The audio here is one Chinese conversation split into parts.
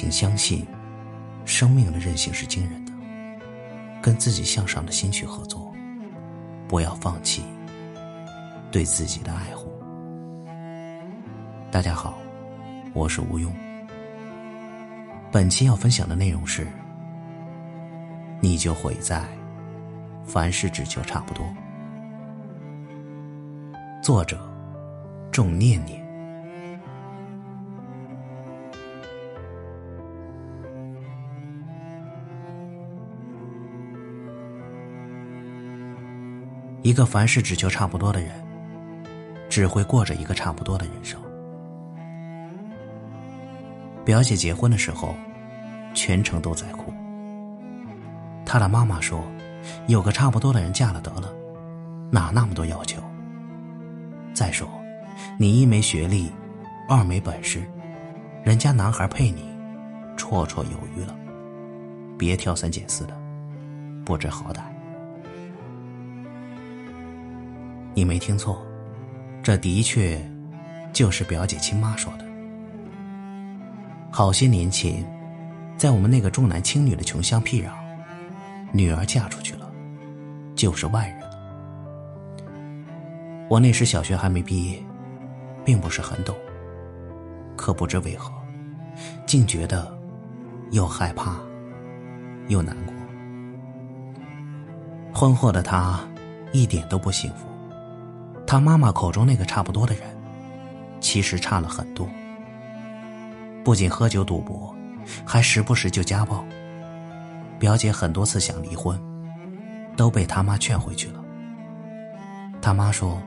请相信，生命的韧性是惊人的。跟自己向上的心去合作，不要放弃对自己的爱护。大家好，我是吴庸。本期要分享的内容是：你就毁在凡事只求差不多。作者：仲念念。一个凡事只求差不多的人，只会过着一个差不多的人生。表姐结婚的时候，全程都在哭。她的妈妈说：“有个差不多的人嫁了得了，哪那么多要求？再说，你一没学历，二没本事，人家男孩配你，绰绰有余了，别挑三拣四的，不知好歹。”你没听错，这的确就是表姐亲妈说的。好些年前，在我们那个重男轻女的穷乡僻壤，女儿嫁出去了，就是外人了。我那时小学还没毕业，并不是很懂，可不知为何，竟觉得又害怕又难过。婚后的她一点都不幸福。他妈妈口中那个差不多的人，其实差了很多。不仅喝酒赌博，还时不时就家暴。表姐很多次想离婚，都被他妈劝回去了。他妈说：“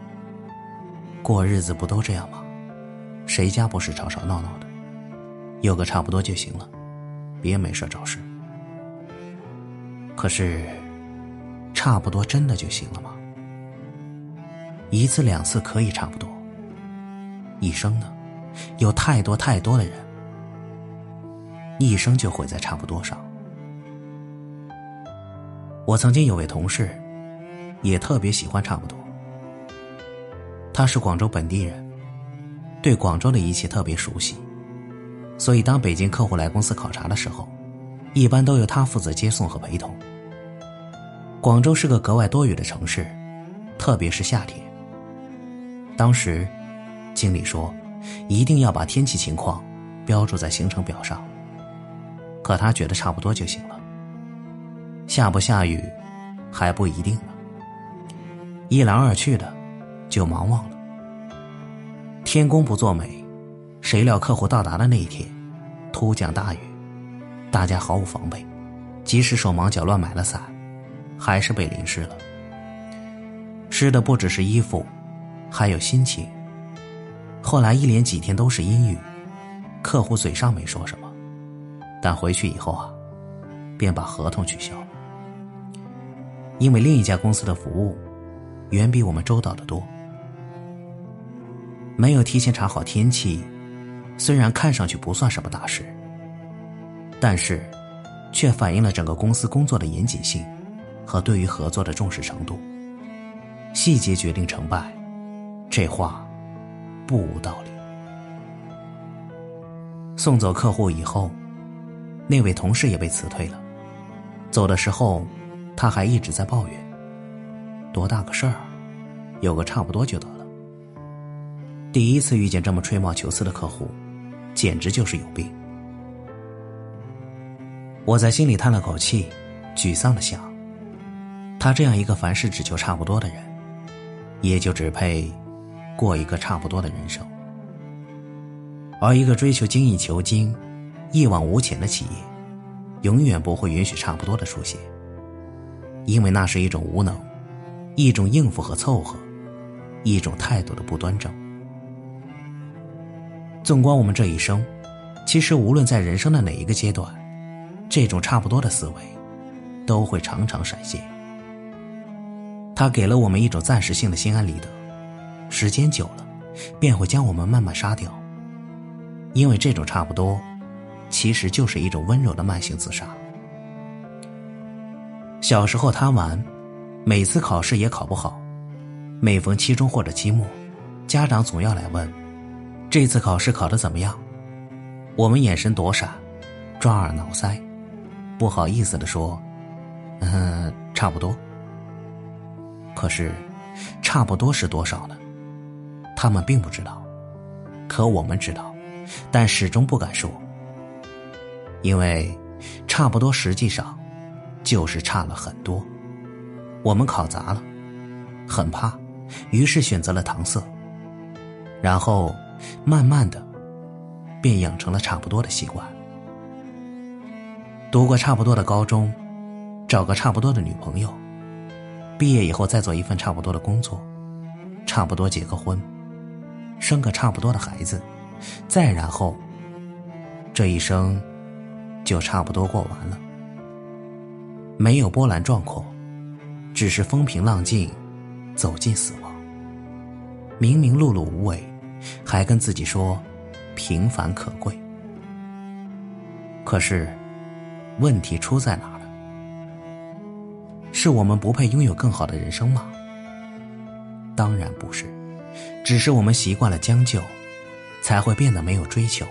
过日子不都这样吗？谁家不是吵吵闹闹的？有个差不多就行了，别没事找事。”可是，差不多真的就行了吗？一次两次可以差不多，一生呢，有太多太多的人，一生就毁在差不多上。我曾经有位同事，也特别喜欢差不多。他是广州本地人，对广州的一切特别熟悉，所以当北京客户来公司考察的时候，一般都由他负责接送和陪同。广州是个格外多雨的城市，特别是夏天。当时，经理说，一定要把天气情况标注在行程表上。可他觉得差不多就行了。下不下雨，还不一定呢。一来二去的，就忙忘了。天公不作美，谁料客户到达的那一天，突降大雨，大家毫无防备，即使手忙脚乱买了伞，还是被淋湿了。湿的不只是衣服。还有心情。后来一连几天都是阴雨，客户嘴上没说什么，但回去以后啊，便把合同取消了。因为另一家公司的服务远比我们周到的多，没有提前查好天气，虽然看上去不算什么大事，但是却反映了整个公司工作的严谨性和对于合作的重视程度。细节决定成败。这话不无道理。送走客户以后，那位同事也被辞退了。走的时候，他还一直在抱怨：“多大个事儿，有个差不多就得了。”第一次遇见这么吹毛求疵的客户，简直就是有病。我在心里叹了口气，沮丧的想：他这样一个凡事只求差不多的人，也就只配。过一个差不多的人生，而一个追求精益求精、一往无前的企业，永远不会允许差不多的出现，因为那是一种无能，一种应付和凑合，一种态度的不端正。纵观我们这一生，其实无论在人生的哪一个阶段，这种差不多的思维，都会常常闪现。它给了我们一种暂时性的心安理得。时间久了，便会将我们慢慢杀掉。因为这种差不多，其实就是一种温柔的慢性自杀。小时候贪玩，每次考试也考不好，每逢期中或者期末，家长总要来问：“这次考试考得怎么样？”我们眼神躲闪，抓耳挠腮，不好意思的说：“嗯，差不多。”可是，差不多是多少呢？他们并不知道，可我们知道，但始终不敢说，因为差不多实际上就是差了很多。我们考砸了，很怕，于是选择了搪塞，然后慢慢的便养成了差不多的习惯。读过差不多的高中，找个差不多的女朋友，毕业以后再做一份差不多的工作，差不多结个婚，生个差不多的孩子，再然后，这一生就差不多过完了，没有波澜壮阔，只是风平浪静，走进死亡。明明碌碌无为，还跟自己说平凡可贵，可是。问题出在哪了？是我们不配拥有更好的人生吗？当然不是，只是我们习惯了将就，才会变得没有追求。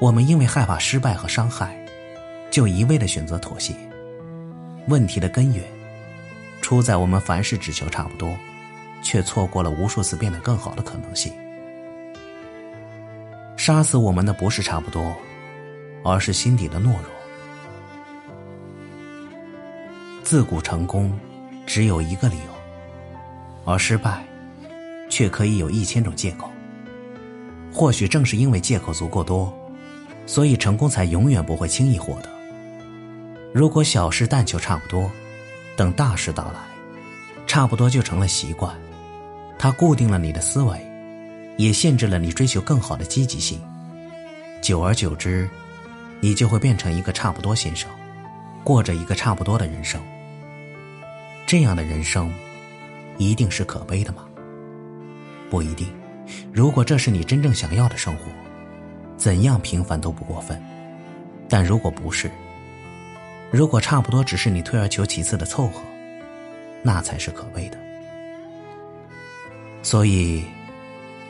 我们因为害怕失败和伤害，就一味的选择妥协。问题的根源，出在我们凡事只求差不多，却错过了无数次变得更好的可能性。杀死我们的不是差不多，而是心底的懦弱。自古成功，只有一个理由，而失败，却可以有一千种借口。或许正是因为借口足够多，所以成功才永远不会轻易获得。如果小事但求差不多，等大事到来，差不多就成了习惯，它固定了你的思维，也限制了你追求更好的积极性。久而久之，你就会变成一个差不多先生，过着一个差不多的人生。这样的人生，一定是可悲的吗？不一定。如果这是你真正想要的生活，怎样平凡都不过分。但如果不是，如果差不多只是你退而求其次的凑合，那才是可悲的。所以，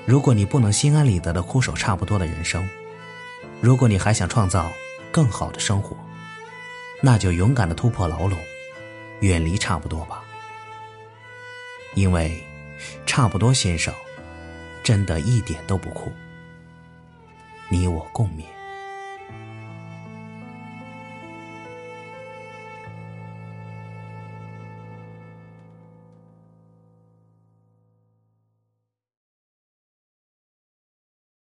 如果你不能心安理得的枯守差不多的人生，如果你还想创造更好的生活，那就勇敢的突破牢笼。远离差不多吧，因为差不多先生真的一点都不酷。你我共勉。